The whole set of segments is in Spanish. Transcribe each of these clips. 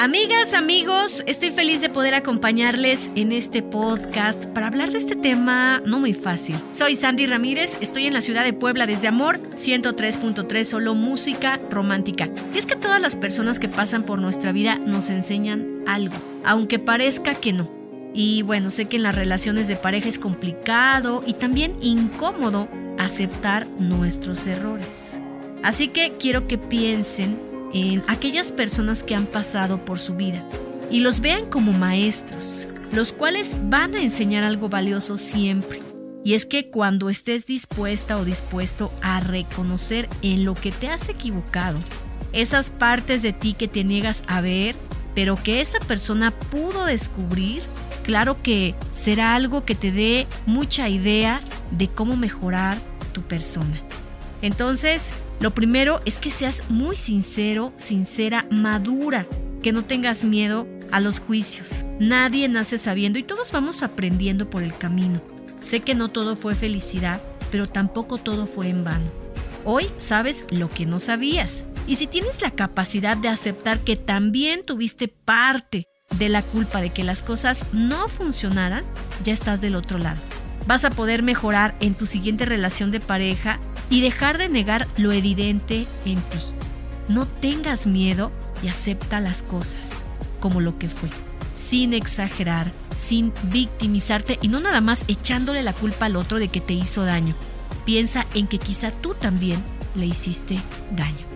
Amigas, amigos, estoy feliz de poder acompañarles en este podcast para hablar de este tema no muy fácil. Soy Sandy Ramírez, estoy en la ciudad de Puebla desde Amor 103.3, solo música romántica. Y es que todas las personas que pasan por nuestra vida nos enseñan algo, aunque parezca que no. Y bueno, sé que en las relaciones de pareja es complicado y también incómodo aceptar nuestros errores. Así que quiero que piensen en aquellas personas que han pasado por su vida y los vean como maestros, los cuales van a enseñar algo valioso siempre. Y es que cuando estés dispuesta o dispuesto a reconocer en lo que te has equivocado, esas partes de ti que te niegas a ver, pero que esa persona pudo descubrir, claro que será algo que te dé mucha idea de cómo mejorar tu persona. Entonces, lo primero es que seas muy sincero, sincera, madura, que no tengas miedo a los juicios. Nadie nace sabiendo y todos vamos aprendiendo por el camino. Sé que no todo fue felicidad, pero tampoco todo fue en vano. Hoy sabes lo que no sabías. Y si tienes la capacidad de aceptar que también tuviste parte de la culpa de que las cosas no funcionaran, ya estás del otro lado. Vas a poder mejorar en tu siguiente relación de pareja y dejar de negar lo evidente en ti. No tengas miedo y acepta las cosas como lo que fue, sin exagerar, sin victimizarte y no nada más echándole la culpa al otro de que te hizo daño. Piensa en que quizá tú también le hiciste daño.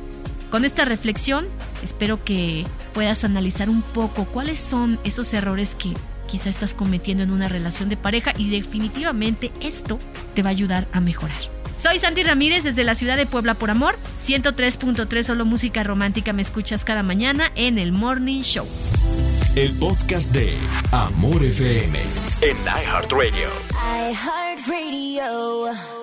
Con esta reflexión, espero que puedas analizar un poco cuáles son esos errores que quizá estás cometiendo en una relación de pareja y definitivamente esto te va a ayudar a mejorar. Soy Santi Ramírez desde la ciudad de Puebla por Amor, 103.3 solo música romántica me escuchas cada mañana en el Morning Show. El podcast de Amor FM en iHeartRadio. iHeartRadio.